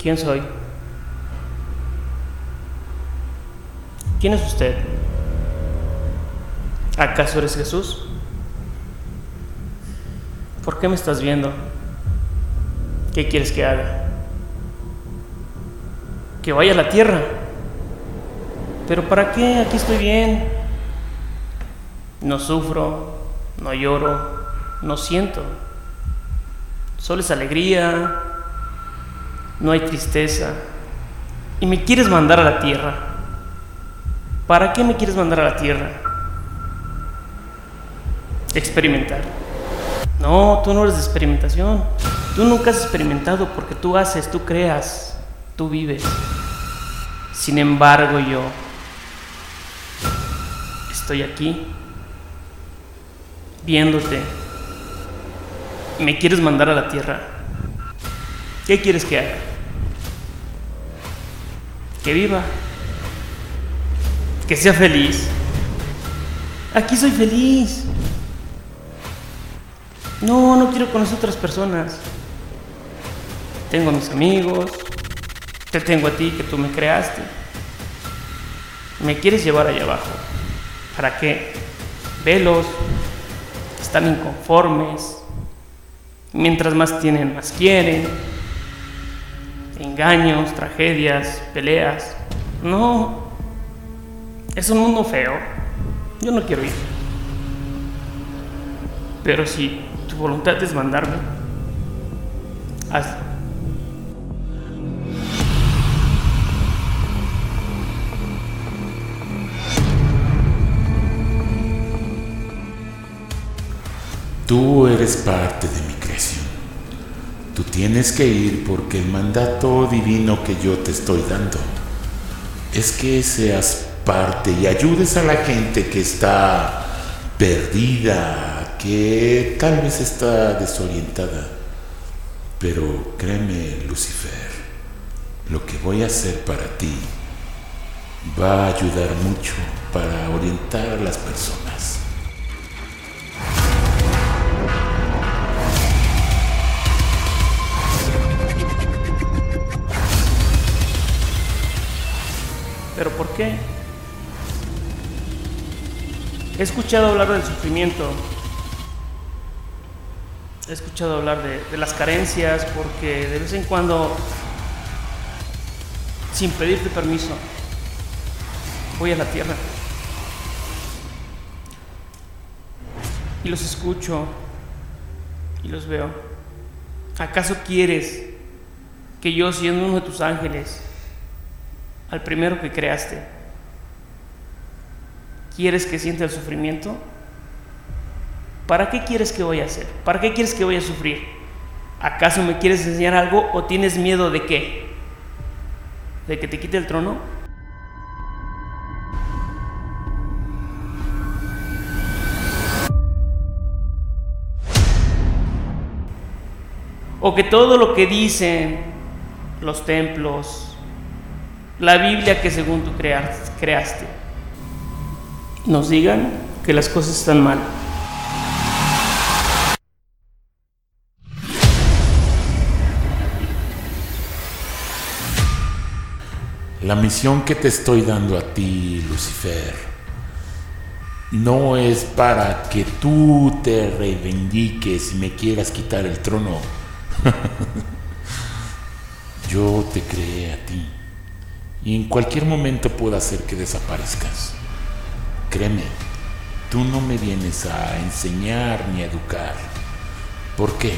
¿Quién soy? ¿Quién es usted? ¿Acaso eres Jesús? ¿Por qué me estás viendo? ¿Qué quieres que haga? Que vaya a la tierra. ¿Pero para qué? Aquí estoy bien. No sufro, no lloro, no siento. Solo es alegría, no hay tristeza. Y me quieres mandar a la tierra. ¿Para qué me quieres mandar a la tierra? Experimentar. No, tú no eres de experimentación. Tú nunca has experimentado porque tú haces, tú creas, tú vives. Sin embargo, yo estoy aquí, viéndote. Me quieres mandar a la tierra. ¿Qué quieres que haga? Que viva. Que sea feliz. Aquí soy feliz. No, no quiero conocer otras personas. Tengo a mis amigos. Te tengo a ti que tú me creaste. Me quieres llevar allá abajo. ¿Para qué? Velos. Están inconformes. Mientras más tienen, más quieren. Engaños, tragedias, peleas. No. Es un mundo feo. Yo no quiero ir. Pero si tu voluntad es mandarme, hazlo. Tú eres parte de mi. Tú tienes que ir porque el mandato divino que yo te estoy dando es que seas parte y ayudes a la gente que está perdida, que tal vez está desorientada. Pero créeme, Lucifer, lo que voy a hacer para ti va a ayudar mucho para orientar a las personas. ¿Pero por qué? He escuchado hablar del sufrimiento. He escuchado hablar de, las carencias porque de vez en cuando, sin pedirte permiso, voy a la tierra. Y los escucho y los veo. ¿Acaso quieres que yo, siendo uno de tus ángeles, al primero que creaste, ¿quieres que sienta el sufrimiento? ¿Para qué quieres que voy a hacer? ¿Para qué quieres que voy a sufrir? ¿Acaso me quieres enseñar algo o tienes miedo de qué? ¿De que te quite el trono? O que todo lo que dicen los templos, la Biblia que según tú creaste, nos digan que las cosas están mal. La misión que te estoy dando a ti, Lucifer, no es para que tú te reivindiques y me quieras quitar el trono. Yo te creé a ti y en cualquier momento puedo hacer que desaparezcas. Créeme, tú no me vienes a enseñar ni a educar. ¿Por qué?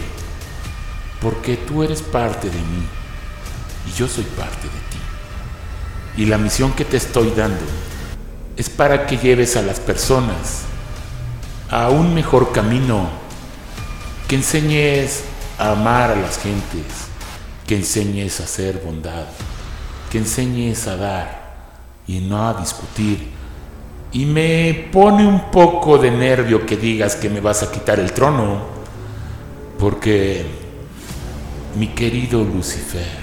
Porque tú eres parte de mí y yo soy parte de ti. Y la misión que te estoy dando es para que lleves a las personas a un mejor camino, que enseñes a amar a las gentes, que enseñes a hacer bondad, que enseñes a dar y no a discutir. Y me pone un poco de nervio que digas que me vas a quitar el trono, porque mi querido Lucifer,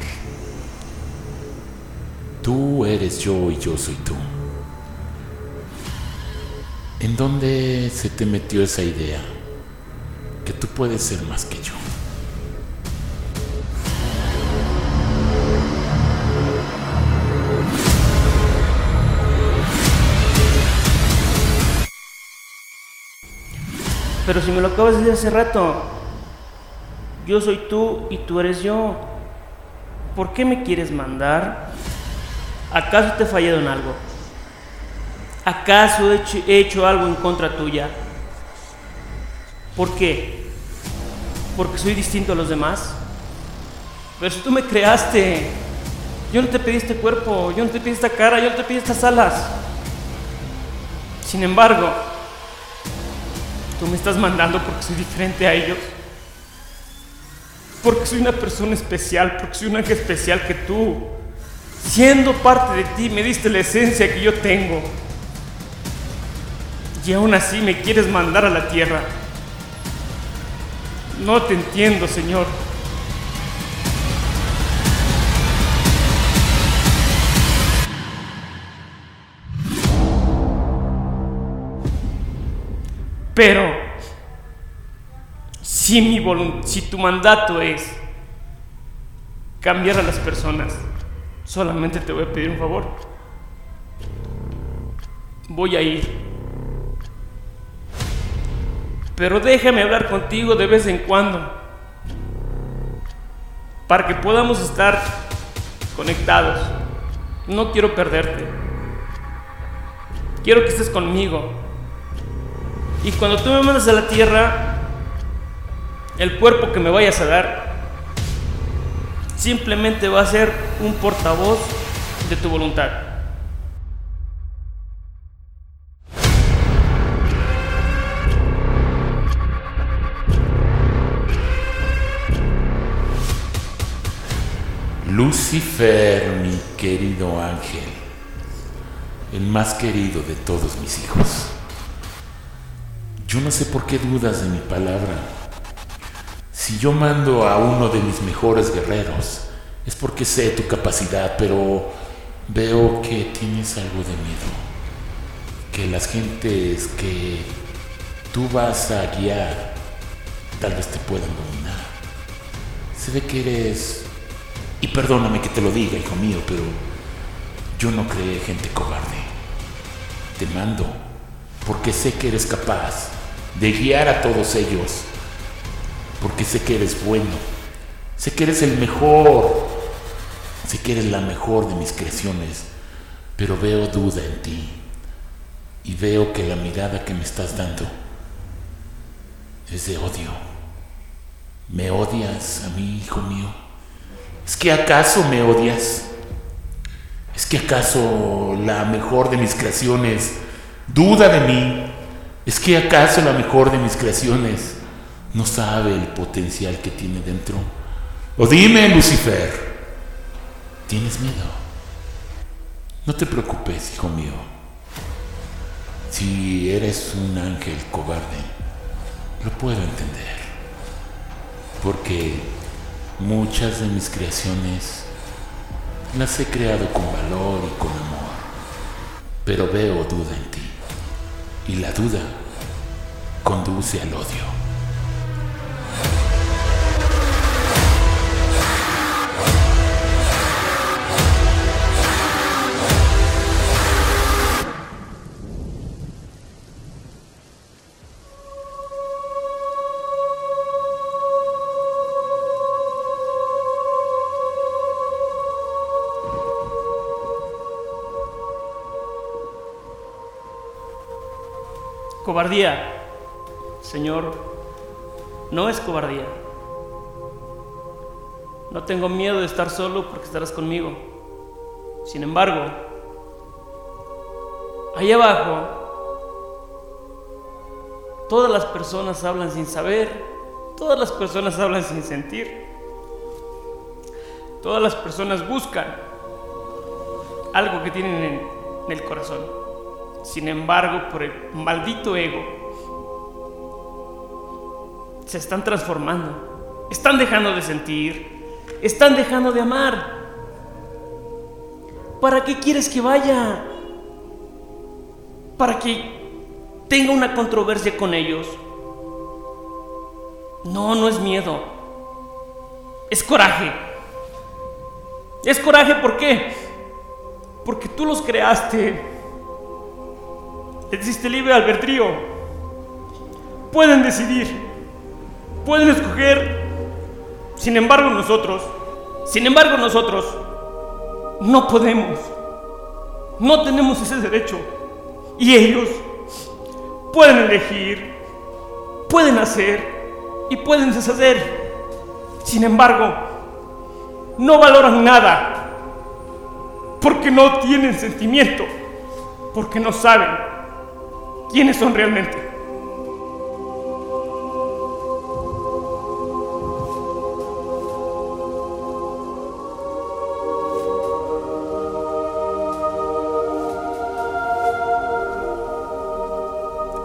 tú eres yo y yo soy tú. ¿En dónde se te metió esa idea? Que tú puedes ser más que yo. Pero si me lo acabas de decir hace rato, yo soy tú y tú eres yo. ¿Por qué me quieres mandar? ¿Acaso te he fallado en algo? ¿Acaso he hecho, he hecho algo en contra tuya? ¿Por qué? ¿Porque soy distinto a los demás? Pero si tú me creaste, yo no te pedí este cuerpo, yo no te pedí esta cara, yo no te pedí estas alas. Sin embargo, tú me estás mandando porque soy diferente a ellos. Porque soy una persona especial, porque soy un ángel especial que tú, siendo parte de ti, me diste la esencia que yo tengo. Y aún así me quieres mandar a la tierra. No te entiendo, Señor. Pero si, mi si tu mandato es cambiar a las personas, solamente te voy a pedir un favor. Voy a ir. Pero déjame hablar contigo de vez en cuando. Para que podamos estar conectados. No quiero perderte. Quiero que estés conmigo. Y cuando tú me mandas a la tierra, el cuerpo que me vayas a dar simplemente va a ser un portavoz de tu voluntad. Lucifer, mi querido ángel, el más querido de todos mis hijos. Yo no sé por qué dudas de mi palabra. Si yo mando a uno de mis mejores guerreros, es porque sé tu capacidad, pero veo que tienes algo de miedo. Que las gentes que tú vas a guiar tal vez te puedan dominar. Se ve que eres... Y perdóname que te lo diga, hijo mío, pero yo no creé gente cobarde. Te mando porque sé que eres capaz de guiar a todos ellos, porque sé que eres bueno, sé que eres el mejor, sé que eres la mejor de mis creaciones, pero veo duda en ti y veo que la mirada que me estás dando es de odio. ¿Me odias a mí, hijo mío? ¿Es que acaso me odias? ¿Es que acaso la mejor de mis creaciones duda de mí ¿Es que acaso la mejor de mis creaciones no sabe el potencial que tiene dentro? O dime, Lucifer, ¿tienes miedo? No te preocupes, hijo mío. Si eres un ángel cobarde, lo puedo entender. Porque muchas de mis creaciones las he creado con valor y con amor. Pero veo duda en ti. Y la duda conduce al odio. Cobardía. Señor, no es cobardía. No tengo miedo de estar solo porque estarás conmigo. Sin embargo, ahí abajo, todas las personas hablan sin saber, todas las personas hablan sin sentir, todas las personas buscan algo que tienen en, el corazón. Sin embargo, por el maldito ego, se están transformando, están dejando de sentir, están dejando de amar. ¿Para qué quieres que vaya? ¿Para que tenga una controversia con ellos? No, no es miedo. Es coraje. Es coraje, ¿por qué? Porque tú los creaste. Les diste libre albedrío. pueden decidir, pueden escoger. Sin embargo nosotros, sin embargo nosotros, no podemos, no tenemos ese derecho. Y ellos pueden elegir, pueden hacer y pueden deshacer. Sin embargo, no valoran nada porque no tienen sentimiento, porque no saben quiénes son realmente.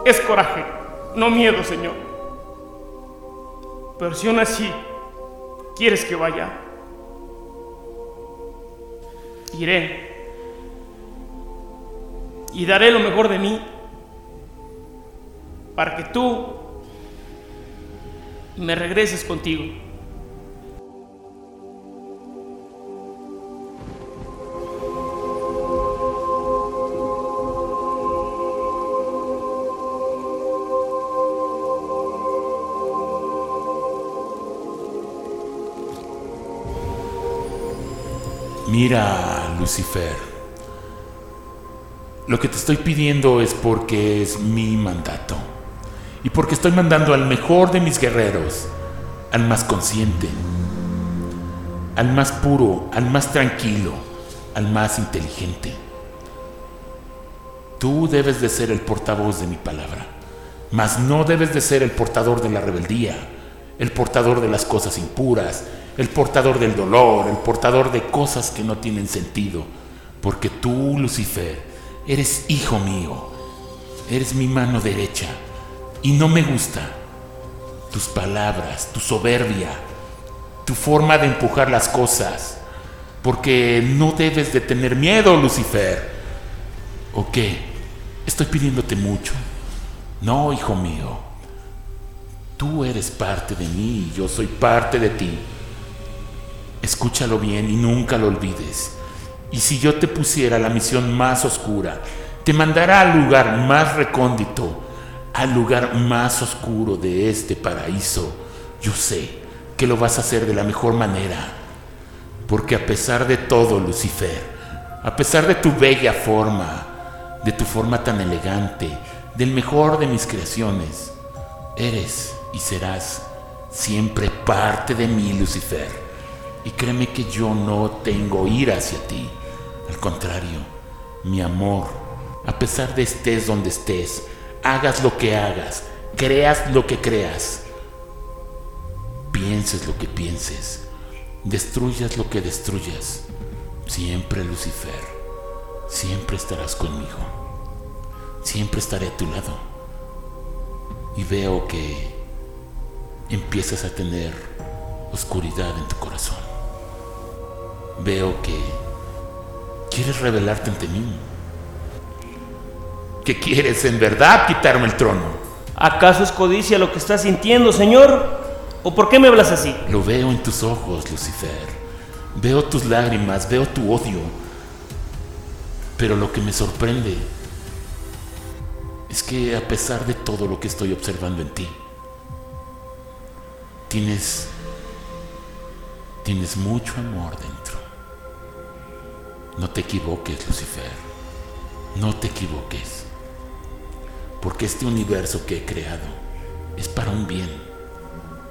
Es coraje, no miedo, Señor. Pero si aún así quieres que vaya, iré. Y daré lo mejor de mí para que tú me regreses contigo. Mira, Lucifer, lo que te estoy pidiendo es porque es mi mandato y porque estoy mandando al mejor de mis guerreros, al más consciente, al más puro, al más tranquilo, al más inteligente. Tú debes de ser el portavoz de mi palabra, mas no debes de ser el portador de la rebeldía, el portador de las cosas impuras, el portador del dolor, el portador de cosas que no tienen sentido, porque tú, Lucifer, eres hijo mío, eres mi mano derecha, y no me gusta tus palabras, tu soberbia, tu forma de empujar las cosas, porque no debes de tener miedo, Lucifer. ¿O qué? Estoy pidiéndote mucho. No, hijo mío. Tú eres parte de mí y yo soy parte de ti. Escúchalo bien y nunca lo olvides. Y si yo te pusiera la misión más oscura, te mandará al lugar más recóndito, al lugar más oscuro de este paraíso. Yo sé que lo vas a hacer de la mejor manera. Porque a pesar de todo, Lucifer, a pesar de tu bella forma, de tu forma tan elegante, del mejor de mis creaciones, eres y serás siempre parte de mí, Lucifer. Y créeme que yo no tengo ira hacia ti. Al contrario, mi amor, a pesar de estés donde estés, hagas lo que hagas, creas lo que creas, pienses lo que pienses, destruyas lo que destruyas, siempre Lucifer, siempre estarás conmigo, siempre estaré a tu lado. Y veo que empiezas a tener oscuridad en tu corazón veo que quieres revelarte ante mí. Que quieres en verdad quitarme el trono. ¿Acaso es codicia lo que estás sintiendo, Señor? ¿O por qué me hablas así? Lo veo en tus ojos, Lucifer. Veo tus lágrimas, veo tu odio. Pero lo que me sorprende es que a pesar de todo lo que estoy observando en ti, tienes tienes mucho amor dentro. No te equivoques, Lucifer. No te equivoques. Porque este universo que he creado es para un bien,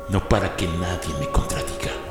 no para que nadie me contradiga.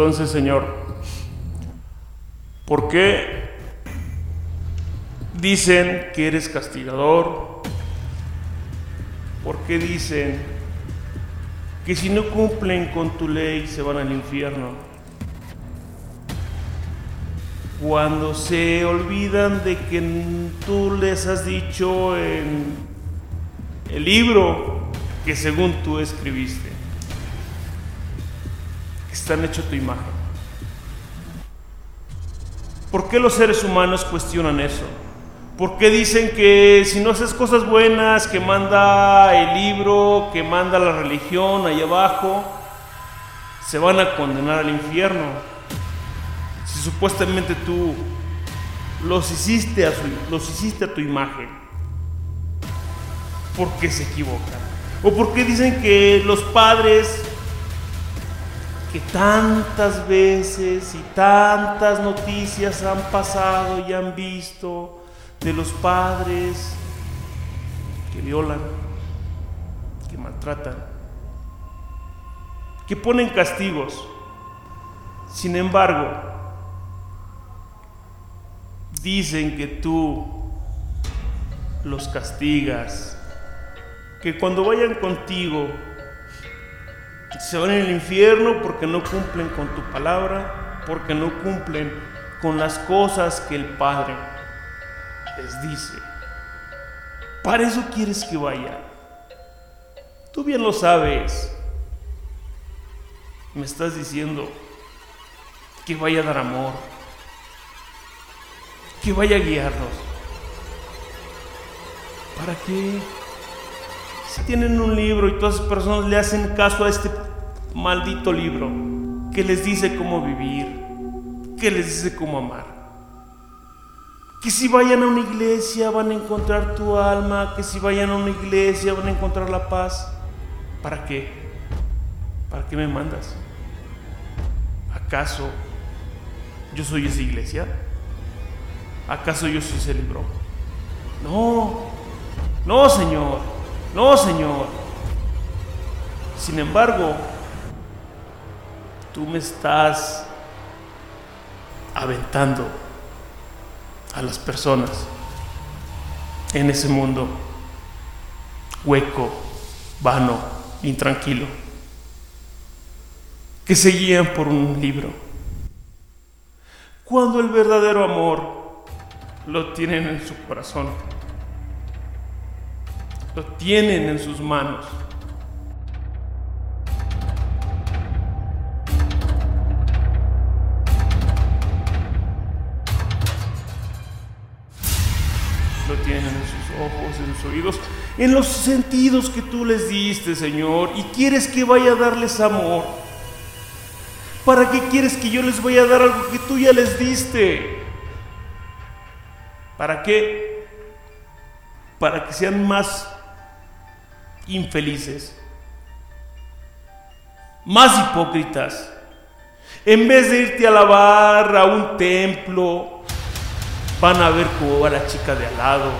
Entonces, Señor, ¿por qué dicen que eres castigador? ¿Por qué dicen que si no cumplen con tu ley se van al infierno? cuando se olvidan de que tú les has dicho en el libro que según tú escribiste, están hecho tu imagen. ¿Por qué los seres humanos cuestionan eso? ¿Por qué dicen que si no haces cosas buenas, que manda el libro, que manda la religión ahí abajo, se van a condenar al infierno? si supuestamente tú los hiciste a, los hiciste a tu imagen? ¿Por qué se equivocan? ¿O por qué dicen que los padres que tantas veces y tantas noticias han pasado y han visto de los padres que violan, que maltratan, que ponen castigos? Sin embargo, dicen que tú los castigas, que cuando vayan contigo se van al infierno porque no cumplen con tu palabra, porque no cumplen con las cosas que el Padre les dice. Para eso quieres que vaya. Tú bien lo sabes. Me estás diciendo que vaya a dar amor, que vaya a guiarnos. ¿Para qué? Si tienen un libro y todas las personas le hacen caso a este maldito libro que les dice cómo vivir, que les dice cómo amar. Que si vayan a una iglesia van a encontrar tu alma, que si vayan a una iglesia van a encontrar la paz. ¿Para qué? ¿Para qué me mandas? ¿Acaso yo soy esa iglesia? ¿Acaso yo soy ese libro? No, no, Señor, no, Señor. Sin embargo, tú me estás aventando a las personas en ese mundo hueco, vano, intranquilo, que se guían por un libro. Cuando el verdadero amor lo tienen en su corazón, lo tienen en sus manos. Lo tienen en sus ojos, en sus oídos, en los sentidos que tú les diste, Señor, y quieres que vaya a darles amor. ¿Para qué quieres que yo les vaya a dar algo que tú ya les diste? ¿Para qué? Para que sean más infelices, más hipócritas. En vez de irte a lavar a un templo, van a ver cómo va la chica de al lado,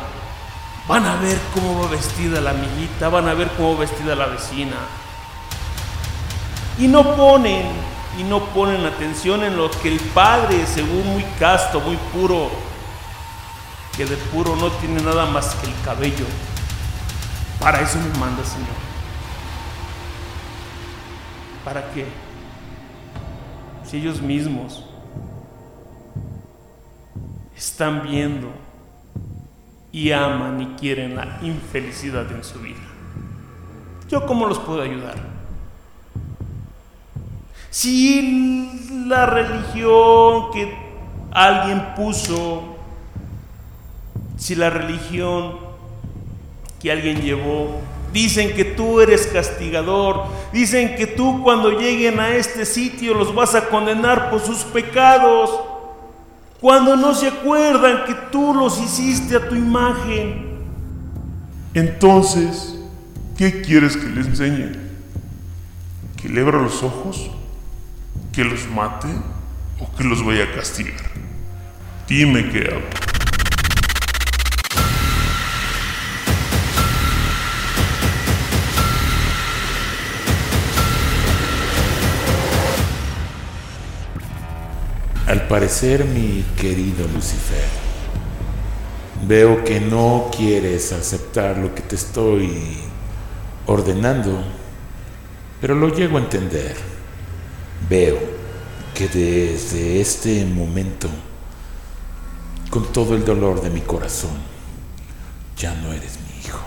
van a ver cómo va vestida la amiguita, van a ver cómo va vestida la vecina. Y no ponen, y no ponen atención en lo que el Padre, según muy casto, muy puro, que de puro no tiene nada más que el cabello. Para eso me manda, Señor. ¿Para qué? Si ellos mismos están viendo y aman y quieren la infelicidad en su vida. ¿Yo cómo los puedo ayudar? Si la religión que alguien puso si la religión que alguien llevó, dicen que tú eres castigador, dicen que tú cuando lleguen a este sitio los vas a condenar por sus pecados, cuando no se acuerdan que tú los hiciste a tu imagen. Entonces, ¿qué quieres que les enseñe? ¿Que le abra los ojos? ¿Que los mate? ¿O que los vaya a castigar? Dime qué hago. Al parecer, mi querido Lucifer, veo que no quieres aceptar lo que te estoy ordenando, pero lo llego a entender. Veo que desde este momento con todo el dolor de mi corazón, ya no eres mi hijo.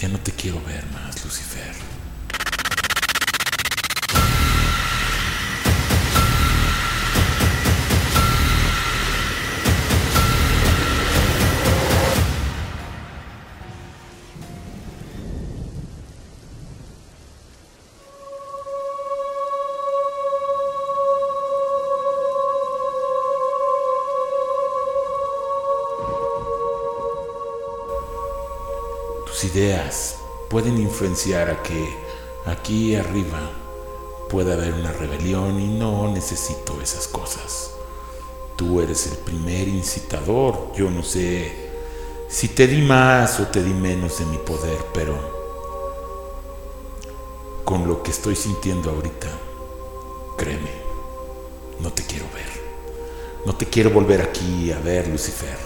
Ya no te quiero ver más, Lucifer. Pueden influenciar a que aquí arriba pueda haber una rebelión y no necesito esas cosas. Tú eres el primer incitador, yo no sé si te di más o te di menos de mi poder, pero con lo que estoy sintiendo ahorita, créeme, no te quiero ver. No te quiero volver aquí a ver, Lucifer.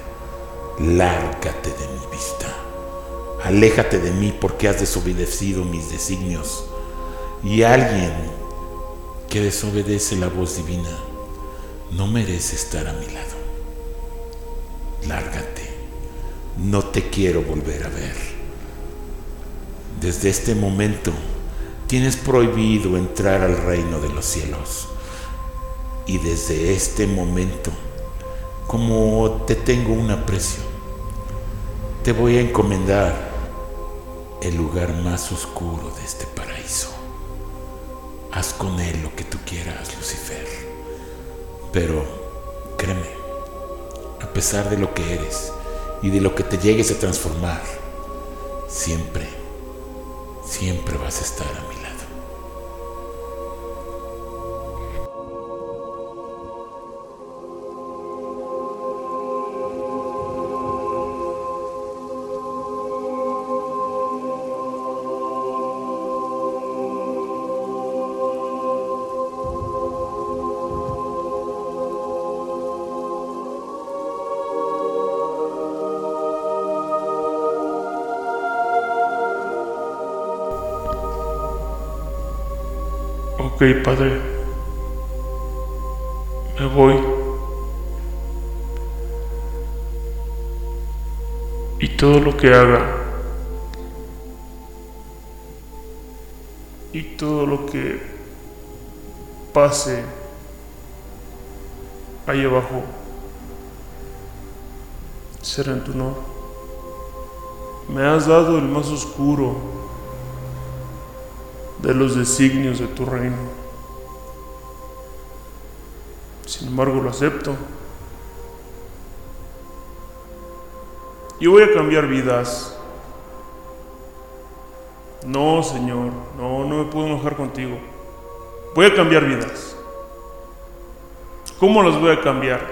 Lárgate de mi vista. Aléjate de mí porque has desobedecido mis designios. Y alguien que desobedece la voz divina no merece estar a mi lado. Lárgate. No te quiero volver a ver. Desde este momento tienes prohibido entrar al reino de los cielos. Y desde este momento, como te tengo un aprecio, te voy a encomendar el lugar más oscuro de este paraíso. Haz con él lo que tú quieras, Lucifer. Pero créeme, a pesar de lo que eres y de lo que te llegues a transformar, siempre, siempre vas a estar a mí. Padre, me voy. Y todo lo que haga y todo lo que pase ahí abajo será en tu honor. Me has dado el más oscuro de los designios de tu reino. Sin embargo, lo acepto. Y voy a cambiar vidas. No, Señor, no, no me puedo enojar contigo. Voy a cambiar vidas. ¿Cómo las voy a cambiar?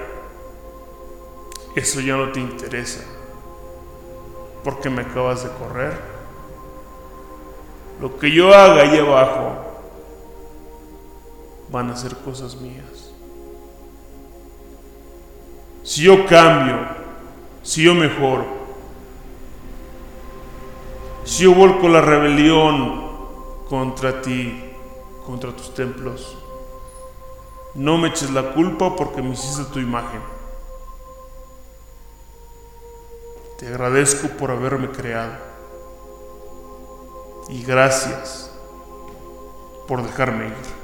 Eso ya no te interesa. Porque me acabas de correr. Lo que yo haga ahí abajo van a ser cosas mías. Si yo cambio, si yo mejoro, si yo vuelco la rebelión contra ti, contra tus templos, no me eches la culpa porque me hiciste tu imagen. Te agradezco por haberme creado y gracias por dejarme ir.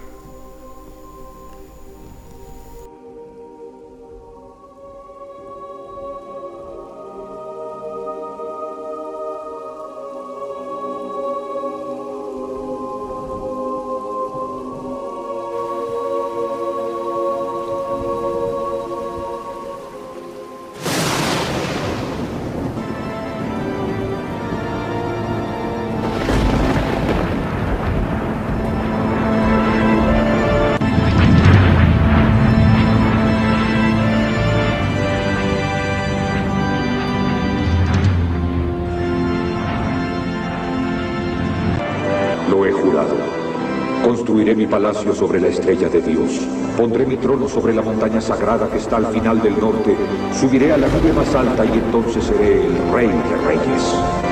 Mi palacio sobre la estrella de Dios. Pondré mi trono sobre la montaña sagrada que está al final del norte. Subiré a la nube más alta y entonces seré el rey de reyes.